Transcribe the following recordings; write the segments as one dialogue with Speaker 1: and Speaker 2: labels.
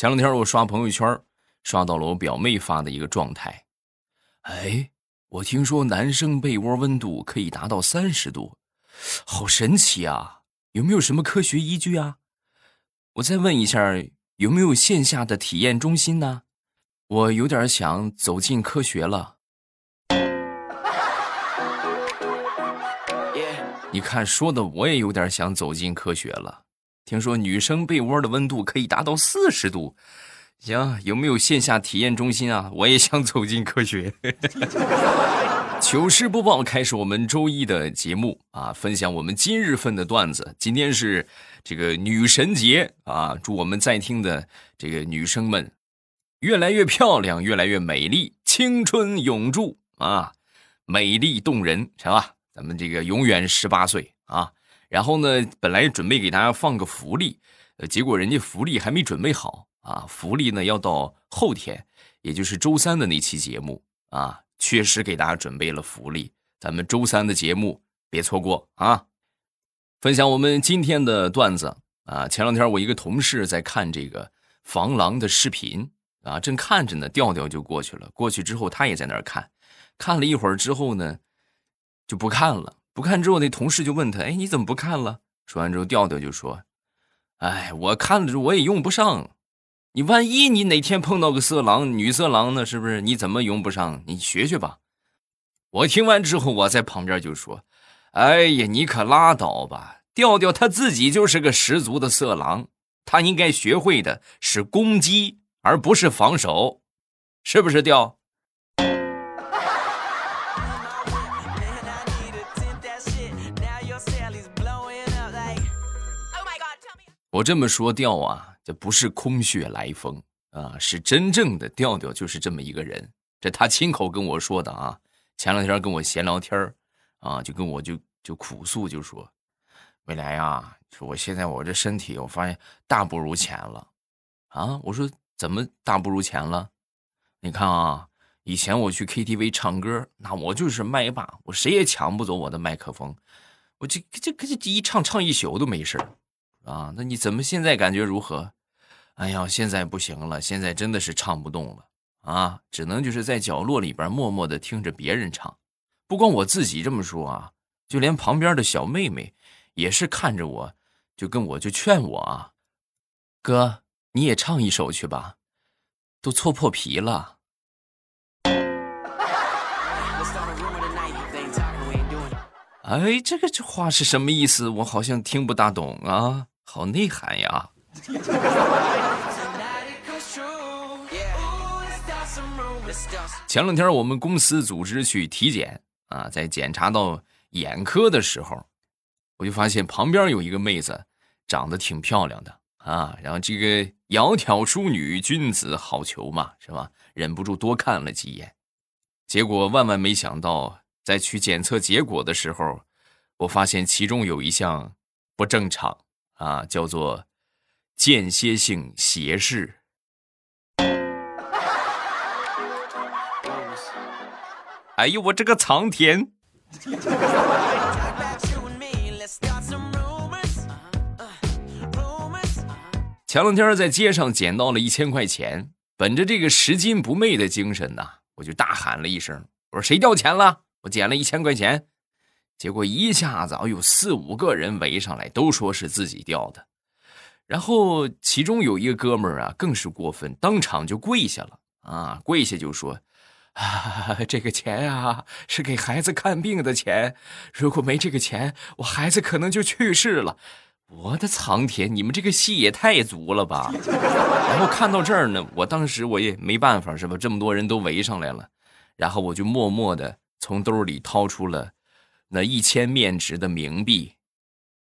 Speaker 1: 前两天我刷朋友圈，刷到了我表妹发的一个状态。哎，我听说男生被窝温度可以达到三十度，好神奇啊！有没有什么科学依据啊？我再问一下，有没有线下的体验中心呢？我有点想走进科学了。你看，说的我也有点想走进科学了。听说女生被窝的温度可以达到四十度，行，有没有线下体验中心啊？我也想走进科学。糗事播报开始，我们周一的节目啊，分享我们今日份的段子。今天是这个女神节啊，祝我们在听的这个女生们越来越漂亮，越来越美丽，青春永驻啊，美丽动人，是吧？咱们这个永远十八岁啊！然后呢，本来准备给大家放个福利，呃，结果人家福利还没准备好啊！福利呢要到后天，也就是周三的那期节目啊，确实给大家准备了福利，咱们周三的节目别错过啊！分享我们今天的段子啊！前两天我一个同事在看这个防狼的视频啊，正看着呢，调调就过去了。过去之后，他也在那儿看，看了一会儿之后呢。就不看了，不看之后，那同事就问他：“哎，你怎么不看了？”说完之后，调调就说：“哎，我看了我也用不上。你万一你哪天碰到个色狼、女色狼呢？是不是？你怎么用不上？你学学吧。”我听完之后，我在旁边就说：“哎呀，你可拉倒吧！调调他自己就是个十足的色狼，他应该学会的是攻击，而不是防守，是不是？调。”我这么说调啊，这不是空穴来风啊，是真正的调调，就是这么一个人。这他亲口跟我说的啊。前两天跟我闲聊天啊，就跟我就就苦诉，就说未来啊，说我现在我这身体，我发现大不如前了啊。我说怎么大不如前了？你看啊，以前我去 KTV 唱歌，那我就是麦霸，我谁也抢不走我的麦克风，我这这这一唱唱一宿都没事啊，那你怎么现在感觉如何？哎呀，现在不行了，现在真的是唱不动了啊，只能就是在角落里边默默的听着别人唱。不光我自己这么说啊，就连旁边的小妹妹也是看着我，就跟我就劝我啊，哥你也唱一首去吧，都搓破皮了。哎，这个这话是什么意思？我好像听不大懂啊，好内涵呀！前两天我们公司组织去体检啊，在检查到眼科的时候，我就发现旁边有一个妹子，长得挺漂亮的啊。然后这个窈窕淑女，君子好逑嘛，是吧？忍不住多看了几眼，结果万万没想到。在取检测结果的时候，我发现其中有一项不正常啊，叫做间歇性斜视。哎呦，我这个苍天！前两天在街上捡到了一千块钱，本着这个拾金不昧的精神呐，我就大喊了一声：“我说谁掉钱了？”我捡了一千块钱，结果一下子有四五个人围上来，都说是自己掉的。然后其中有一个哥们儿啊，更是过分，当场就跪下了啊，跪下就说：“啊，这个钱啊是给孩子看病的钱，如果没这个钱，我孩子可能就去世了。”我的苍天，你们这个戏也太足了吧！然后看到这儿呢，我当时我也没办法，是吧？这么多人都围上来了，然后我就默默的。从兜里掏出了那一千面值的冥币，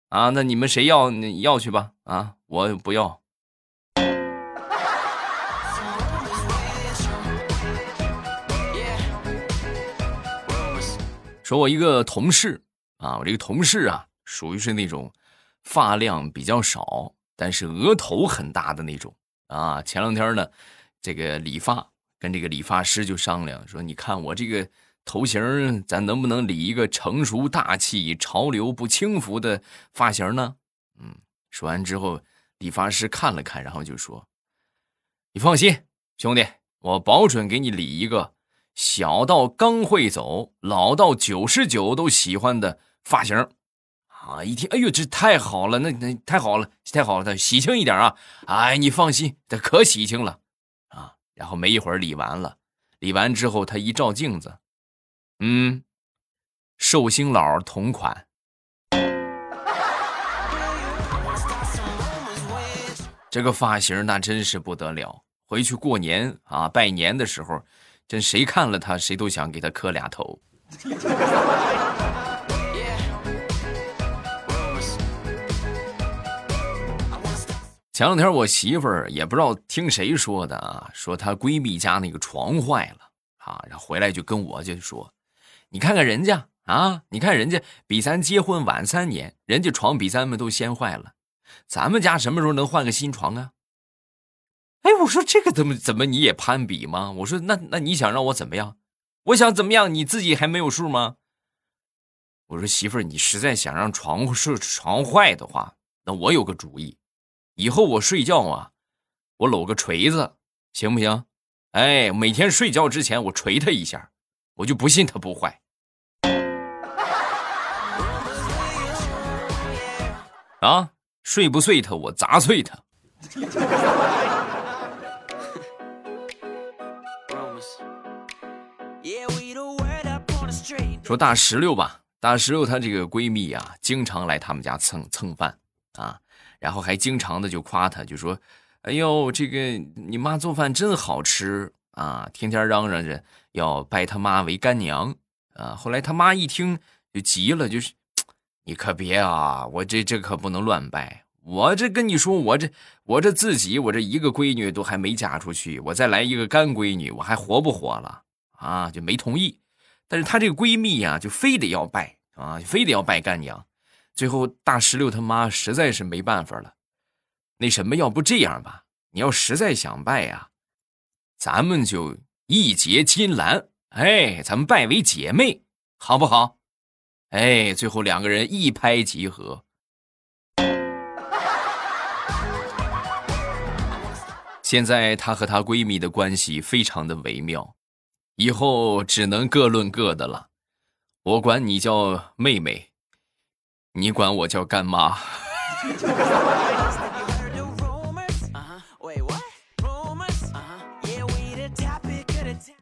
Speaker 1: 啊，那你们谁要？要去吧，啊，我不要。说，我一个同事啊，我这个同事啊，属于是那种发量比较少，但是额头很大的那种啊。前两天呢，这个理发跟这个理发师就商量说，你看我这个。头型，咱能不能理一个成熟大气、潮流不轻浮的发型呢？嗯，说完之后，理发师看了看，然后就说：“你放心，兄弟，我保准给你理一个小到刚会走，老到九十九都喜欢的发型。啊！一听，哎呦，这太好了，那那太好了，太好了，他喜庆一点啊！哎，你放心，这可喜庆了啊！然后没一会儿理完了，理完之后他一照镜子，嗯，寿星老同款。这个发型那真是不得了，回去过年啊拜年的时候，真谁看了他，谁都想给他磕俩头。前两天我媳妇儿也不知道听谁说的啊，说她闺蜜家那个床坏了啊，然后回来就跟我就说：“你看看人家啊，你看人家比咱结婚晚三年，人家床比咱们都先坏了，咱们家什么时候能换个新床啊？”哎，我说这个怎么怎么你也攀比吗？我说那那你想让我怎么样？我想怎么样，你自己还没有数吗？我说媳妇儿，你实在想让床是床坏的话，那我有个主意。以后我睡觉啊，我搂个锤子，行不行？哎，每天睡觉之前我锤他一下，我就不信他不坏。啊，睡不碎他，我砸碎他。说大石榴吧，大石榴她这个闺蜜啊，经常来他们家蹭蹭饭啊。然后还经常的就夸她，就说：“哎呦，这个你妈做饭真好吃啊！”天天嚷嚷着要拜他妈为干娘啊。后来他妈一听就急了，就是：“你可别啊，我这这可不能乱拜。我这跟你说，我这我这自己，我这一个闺女都还没嫁出去，我再来一个干闺女，我还活不活了啊？”就没同意。但是她这个闺蜜呀，就非得要拜啊，非得要拜干娘。最后，大石榴他妈实在是没办法了。那什么，要不这样吧？你要实在想拜呀，咱们就义结金兰，哎，咱们拜为姐妹，好不好？哎，最后两个人一拍即合。现在她和她闺蜜的关系非常的微妙，以后只能各论各的了。我管你叫妹妹。你管我叫干妈。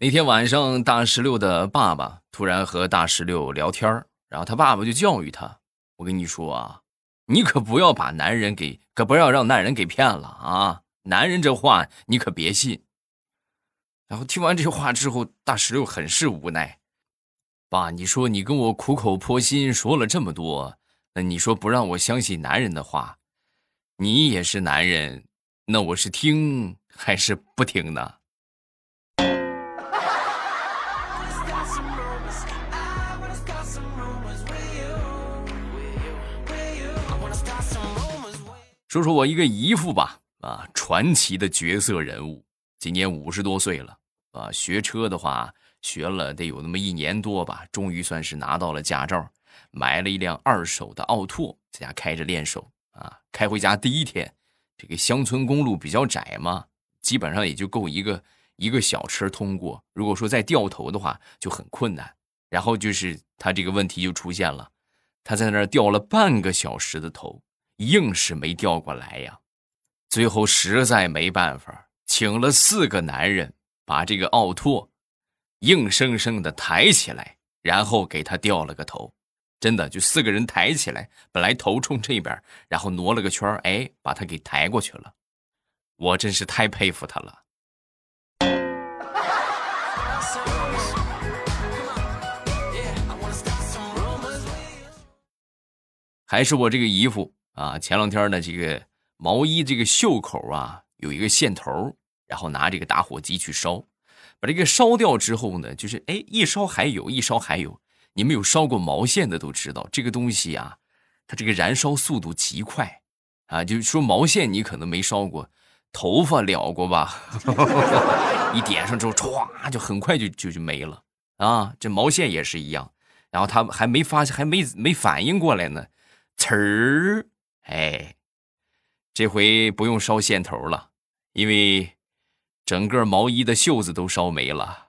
Speaker 1: 那天晚上，大石榴的爸爸突然和大石榴聊天然后他爸爸就教育他：“我跟你说啊，你可不要把男人给，可不要让男人给骗了啊！男人这话你可别信。”然后听完这话之后，大石榴很是无奈：“爸，你说你跟我苦口婆心说了这么多。”那你说不让我相信男人的话，你也是男人，那我是听还是不听呢？说说我一个姨父吧，啊，传奇的角色人物，今年五十多岁了，啊，学车的话学了得有那么一年多吧，终于算是拿到了驾照。买了一辆二手的奥拓，在家开着练手啊。开回家第一天，这个乡村公路比较窄嘛，基本上也就够一个一个小车通过。如果说再掉头的话，就很困难。然后就是他这个问题就出现了，他在那儿掉了半个小时的头，硬是没调过来呀。最后实在没办法，请了四个男人把这个奥拓硬生生的抬起来，然后给他掉了个头。真的就四个人抬起来，本来头冲这边，然后挪了个圈哎，把他给抬过去了。我真是太佩服他了。还是我这个姨夫啊，前两天呢，这个毛衣这个袖口啊有一个线头，然后拿这个打火机去烧，把这个烧掉之后呢，就是哎一烧还有，一烧还有。你们有烧过毛线的都知道，这个东西啊，它这个燃烧速度极快，啊，就是说毛线你可能没烧过，头发燎过吧？一点上之后，歘，就很快就就就没了啊！这毛线也是一样，然后他还没发现，还没没反应过来呢，呲儿，哎，这回不用烧线头了，因为整个毛衣的袖子都烧没了。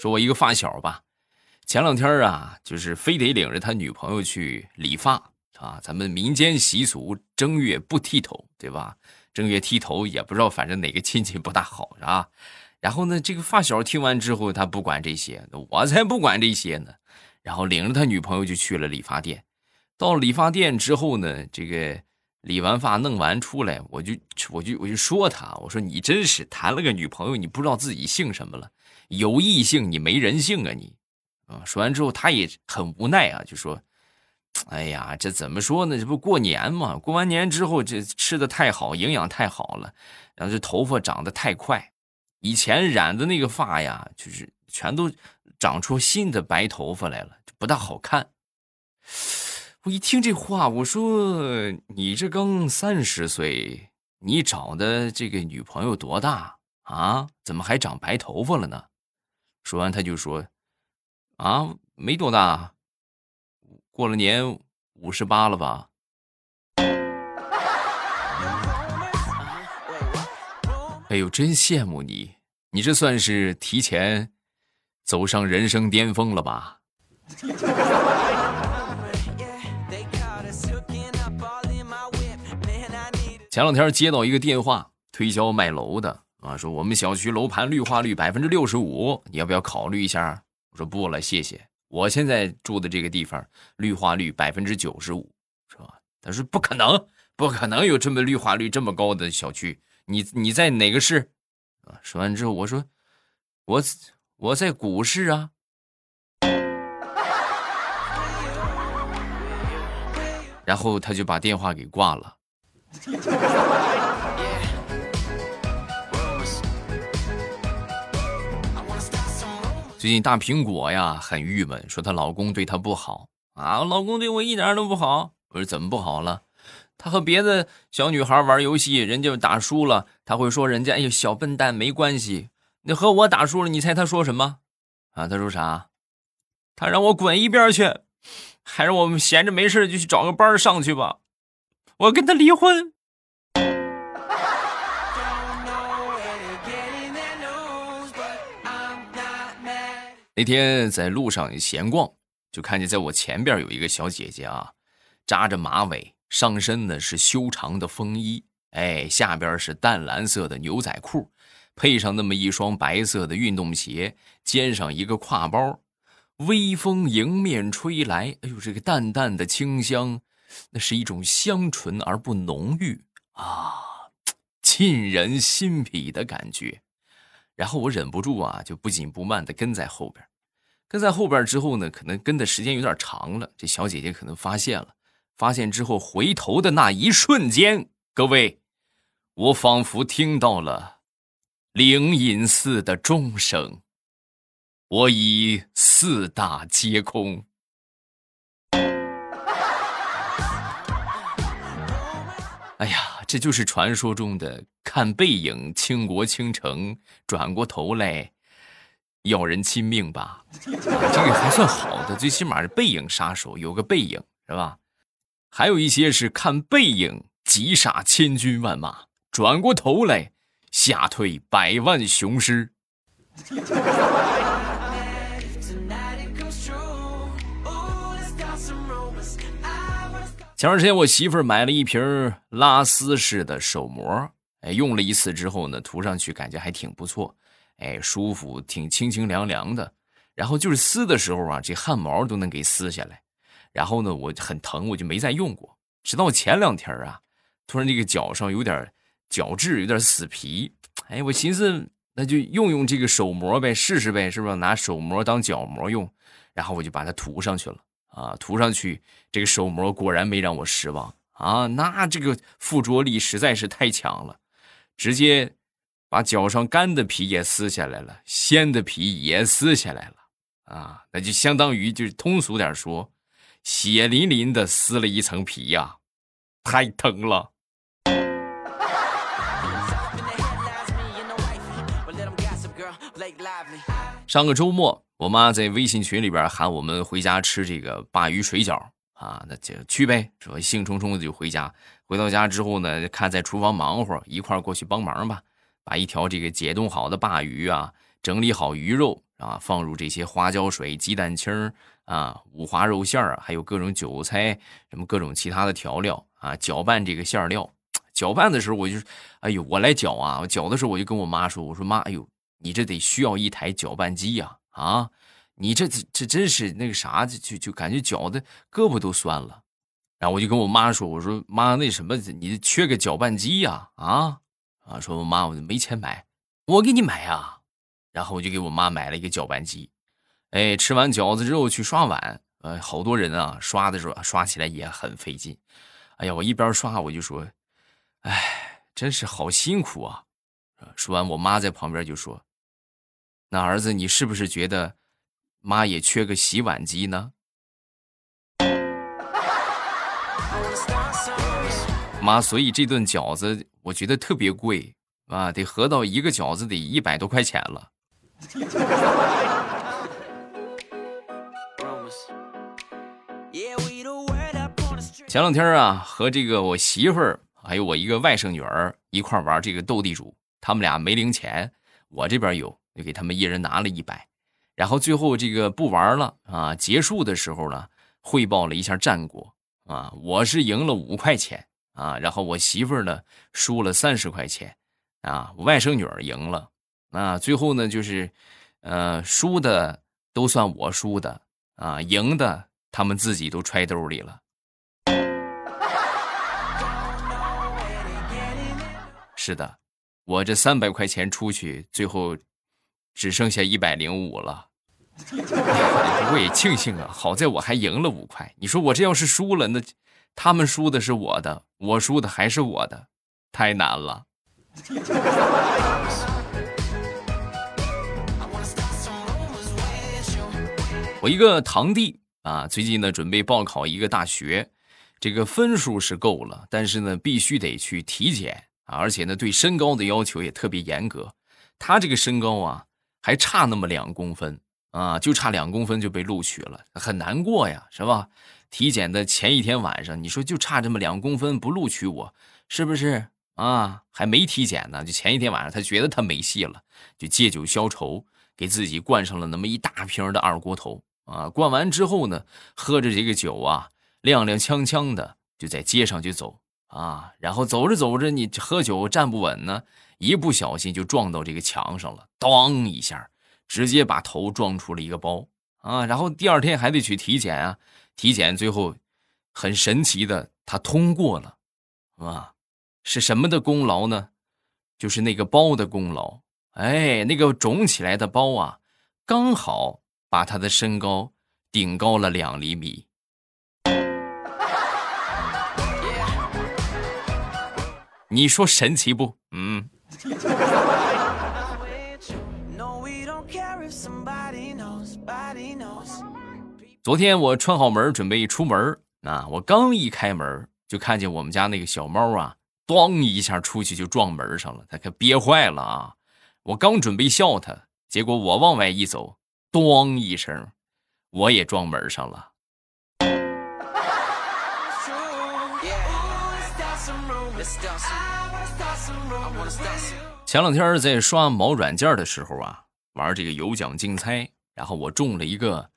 Speaker 1: 说我一个发小吧，前两天啊，就是非得领着他女朋友去理发啊。咱们民间习俗，正月不剃头，对吧？正月剃头也不知道，反正哪个亲戚不大好，啊？然后呢，这个发小听完之后，他不管这些，我才不管这些呢。然后领着他女朋友就去了理发店。到理发店之后呢，这个理完发弄完出来，我就我就我就说他，我说你真是谈了个女朋友，你不知道自己姓什么了。有异性你没人性啊你，啊！说完之后他也很无奈啊，就说：“哎呀，这怎么说呢？这不过年嘛，过完年之后这吃的太好，营养太好了，然后这头发长得太快，以前染的那个发呀，就是全都长出新的白头发来了，就不大好看。”我一听这话，我说：“你这刚三十岁，你找的这个女朋友多大啊？怎么还长白头发了呢？”说完，他就说：“啊，没多大，过了年五十八了吧？”哎呦，真羡慕你！你这算是提前走上人生巅峰了吧？前两天接到一个电话，推销卖楼的。啊，说我们小区楼盘绿化率百分之六十五，你要不要考虑一下？我说不了，谢谢。我现在住的这个地方绿化率百分之九十五，是吧？他说不可能，不可能有这么绿化率这么高的小区。你你在哪个市？啊，说完之后我说我我在股市啊。然后他就把电话给挂了。最近大苹果呀很郁闷，说她老公对她不好啊，老公对我一点都不好。我说怎么不好了？他和别的小女孩玩游戏，人家打输了，他会说人家哎呦小笨蛋没关系。你和我打输了，你猜他说什么？啊，他说啥？他让我滚一边去，还让我们闲着没事就去找个班上去吧。我跟他离婚。那天在路上闲逛，就看见在我前边有一个小姐姐啊，扎着马尾，上身呢是修长的风衣，哎，下边是淡蓝色的牛仔裤，配上那么一双白色的运动鞋，肩上一个挎包，微风迎面吹来，哎呦，这个淡淡的清香，那是一种香醇而不浓郁啊，沁人心脾的感觉。然后我忍不住啊，就不紧不慢的跟在后边，跟在后边之后呢，可能跟的时间有点长了，这小姐姐可能发现了，发现之后回头的那一瞬间，各位，我仿佛听到了灵隐寺的钟声，我已四大皆空。哎呀，这就是传说中的看背影倾国倾城，转过头来要人亲命吧？这个还算好的，最起码是背影杀手，有个背影是吧？还有一些是看背影急杀千军万马，转过头来吓退百万雄师。前段时间，我媳妇儿买了一瓶拉丝式的手膜，哎，用了一次之后呢，涂上去感觉还挺不错，哎，舒服，挺清清凉凉的。然后就是撕的时候啊，这汗毛都能给撕下来。然后呢，我很疼，我就没再用过。直到前两天啊，突然这个脚上有点角质有点死皮，哎，我寻思那就用用这个手膜呗，试试呗，是不是拿手膜当脚膜用？然后我就把它涂上去了。啊，涂上去这个手膜果然没让我失望啊！那这个附着力实在是太强了，直接把脚上干的皮也撕下来了，鲜的皮也撕下来了啊！那就相当于就是通俗点说，血淋淋的撕了一层皮呀，太疼了。上个周末。我妈在微信群里边喊我们回家吃这个鲅鱼水饺啊，那就去呗，说兴冲冲的就回家。回到家之后呢，看在厨房忙活，一块过去帮忙吧，把一条这个解冻好的鲅鱼啊，整理好鱼肉啊，放入这些花椒水、鸡蛋清啊、五花肉馅儿，还有各种韭菜，什么各种其他的调料啊，搅拌这个馅料。搅拌的时候，我就，哎呦，我来搅啊！我搅的时候，我就跟我妈说：“我说妈，哎呦，你这得需要一台搅拌机呀！啊，你这这真是那个啥，就就感觉搅的胳膊都酸了。”然后我就跟我妈说：“我说妈，那什么，你缺个搅拌机呀？啊啊！说我妈，我没钱买，我给你买啊。”然后我就给我妈买了一个搅拌机。哎，吃完饺子之后去刷碗，呃，好多人啊，刷的时候刷起来也很费劲。哎呀，我一边刷我就说。哎，真是好辛苦啊！说完，我妈在旁边就说：“那儿子，你是不是觉得妈也缺个洗碗机呢？” 妈，所以这顿饺子我觉得特别贵啊，得合到一个饺子得一百多块钱了。前两天啊，和这个我媳妇儿。还有我一个外甥女儿一块玩这个斗地主，他们俩没零钱，我这边有，就给他们一人拿了一百，然后最后这个不玩了啊，结束的时候呢，汇报了一下战果啊，我是赢了五块钱啊，然后我媳妇儿呢输了三十块钱啊，外甥女儿赢了啊，最后呢就是，呃，输的都算我输的啊，赢的他们自己都揣兜里了。是的，我这三百块钱出去，最后只剩下一百零五了。不过也庆幸啊，好在我还赢了五块。你说我这要是输了，那他们输的是我的，我输的还是我的，太难了。我一个堂弟啊，最近呢准备报考一个大学，这个分数是够了，但是呢必须得去体检啊。而且呢，对身高的要求也特别严格。他这个身高啊，还差那么两公分啊，就差两公分就被录取了，很难过呀，是吧？体检的前一天晚上，你说就差这么两公分不录取我，是不是啊？还没体检呢，就前一天晚上，他觉得他没戏了，就借酒消愁，给自己灌上了那么一大瓶的二锅头啊。灌完之后呢，喝着这个酒啊，踉踉跄跄的就在街上就走。啊，然后走着走着，你喝酒站不稳呢，一不小心就撞到这个墙上了，当一下，直接把头撞出了一个包啊！然后第二天还得去体检啊，体检最后很神奇的，他通过了，啊，是什么的功劳呢？就是那个包的功劳。哎，那个肿起来的包啊，刚好把他的身高顶高了两厘米。你说神奇不？嗯。昨天我串好门准备出门啊，我刚一开门就看见我们家那个小猫啊，咣一下出去就撞门上了，它可憋坏了啊！我刚准备笑它，结果我往外一走，咣一声，我也撞门上了。前两天在刷某软件的时候啊，玩这个有奖竞猜，然后我中了一个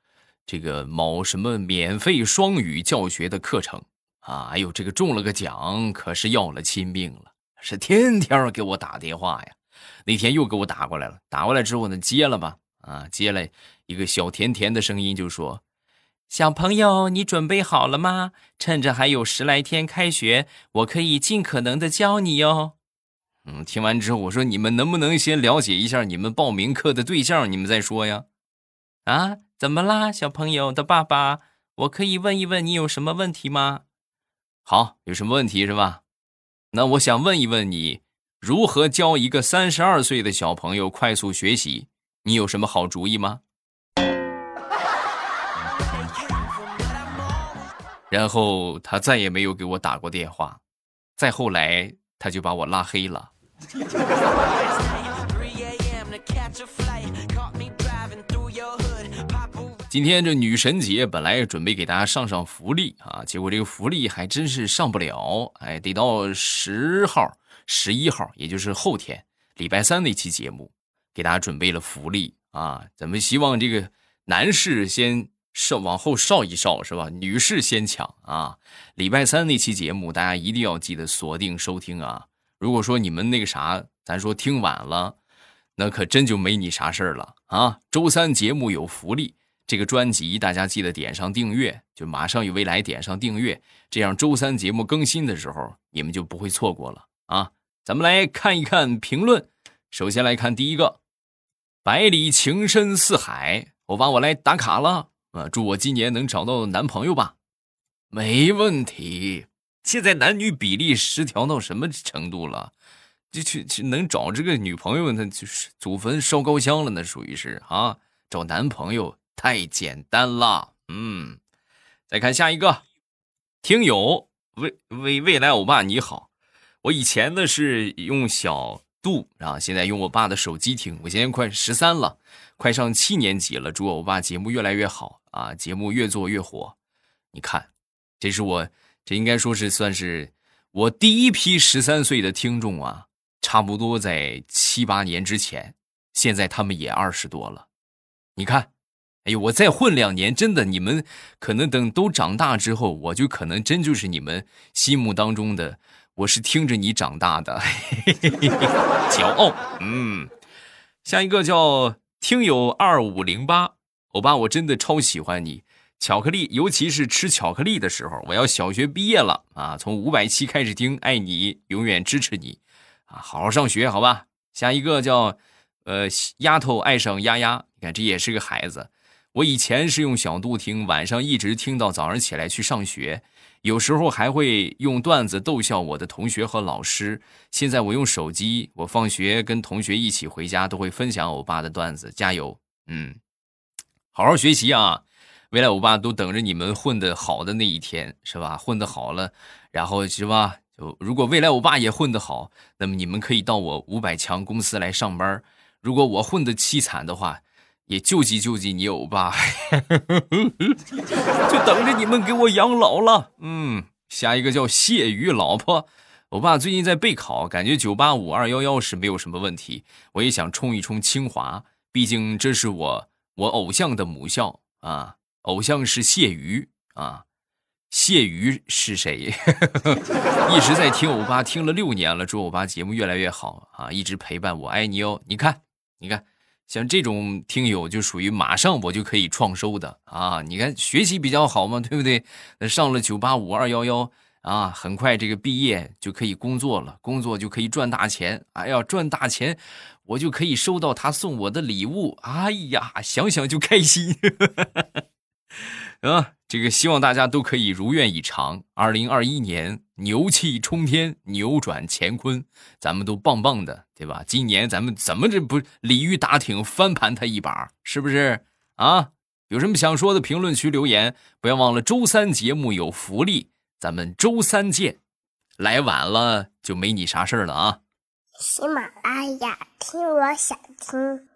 Speaker 1: 这个某什么免费双语教学的课程啊，哎呦，这个中了个奖，可是要了亲命了，是天天给我打电话呀。那天又给我打过来了，打过来之后呢，接了吧，啊，接了一个小甜甜的声音就说。小朋友，你准备好了吗？趁着还有十来天开学，我可以尽可能的教你哟。嗯，听完之后，我说你们能不能先了解一下你们报名课的对象，你们再说呀？啊，怎么啦，小朋友的爸爸？我可以问一问你有什么问题吗？好，有什么问题是吧？那我想问一问你，如何教一个三十二岁的小朋友快速学习？你有什么好主意吗？然后他再也没有给我打过电话，再后来他就把我拉黑了。今天这女神节本来准备给大家上上福利啊，结果这个福利还真是上不了，哎，得到十号、十一号，也就是后天礼拜三那期节目，给大家准备了福利啊。咱们希望这个男士先稍往后稍一稍，是吧？女士先抢啊。礼拜三那期节目，大家一定要记得锁定收听啊。如果说你们那个啥，咱说听晚了。那可真就没你啥事儿了啊！周三节目有福利，这个专辑大家记得点上订阅，就马上与未来点上订阅，这样周三节目更新的时候你们就不会错过了啊！咱们来看一看评论，首先来看第一个，百里情深似海，我把我来打卡了啊！祝我今年能找到男朋友吧，没问题。现在男女比例失调到什么程度了？就去去能找这个女朋友，那就是祖坟烧高香了，那属于是啊。找男朋友太简单了，嗯。再看下一个，听友未未未来欧巴你好，我以前呢是用小度啊，现在用我爸的手机听。我现在快十三了，快上七年级了。祝我爸节目越来越好啊，节目越做越火。你看，这是我这应该说是算是我第一批十三岁的听众啊。差不多在七八年之前，现在他们也二十多了。你看，哎呦，我再混两年，真的，你们可能等都长大之后，我就可能真就是你们心目当中的，我是听着你长大的，骄傲。嗯，下一个叫听友二五零八，欧巴，我真的超喜欢你，巧克力，尤其是吃巧克力的时候，我要小学毕业了啊，从五百期开始听，爱你，永远支持你。啊，好好上学，好吧。下一个叫，呃，丫头爱上丫丫，你看这也是个孩子。我以前是用小度听，晚上一直听到早上起来去上学，有时候还会用段子逗笑我的同学和老师。现在我用手机，我放学跟同学一起回家都会分享欧巴的段子。加油，嗯，好好学习啊！未来欧巴都等着你们混得好的那一天，是吧？混得好了，然后是吧？就如果未来我爸也混得好，那么你们可以到我五百强公司来上班。如果我混得凄惨的话，也救济救济你欧巴，就等着你们给我养老了。嗯，下一个叫谢鱼老婆，欧巴最近在备考，感觉九八五二幺幺是没有什么问题。我也想冲一冲清华，毕竟这是我我偶像的母校啊，偶像是谢鱼啊。谢鱼是谁？一直在听欧巴，听了六年了。祝欧巴节目越来越好啊！一直陪伴我，爱你哦。你看，你看，像这种听友就属于马上我就可以创收的啊！你看学习比较好嘛，对不对？那上了九八五二幺幺啊，很快这个毕业就可以工作了，工作就可以赚大钱。哎呀，赚大钱，我就可以收到他送我的礼物。哎呀，想想就开心。啊，这个希望大家都可以如愿以偿。二零二一年牛气冲天，扭转乾坤，咱们都棒棒的，对吧？今年咱们怎么这不鲤鱼打挺翻盘他一把，是不是啊？有什么想说的，评论区留言。不要忘了周三节目有福利，咱们周三见。来晚了就没你啥事儿了啊！
Speaker 2: 喜马拉雅听，我想听。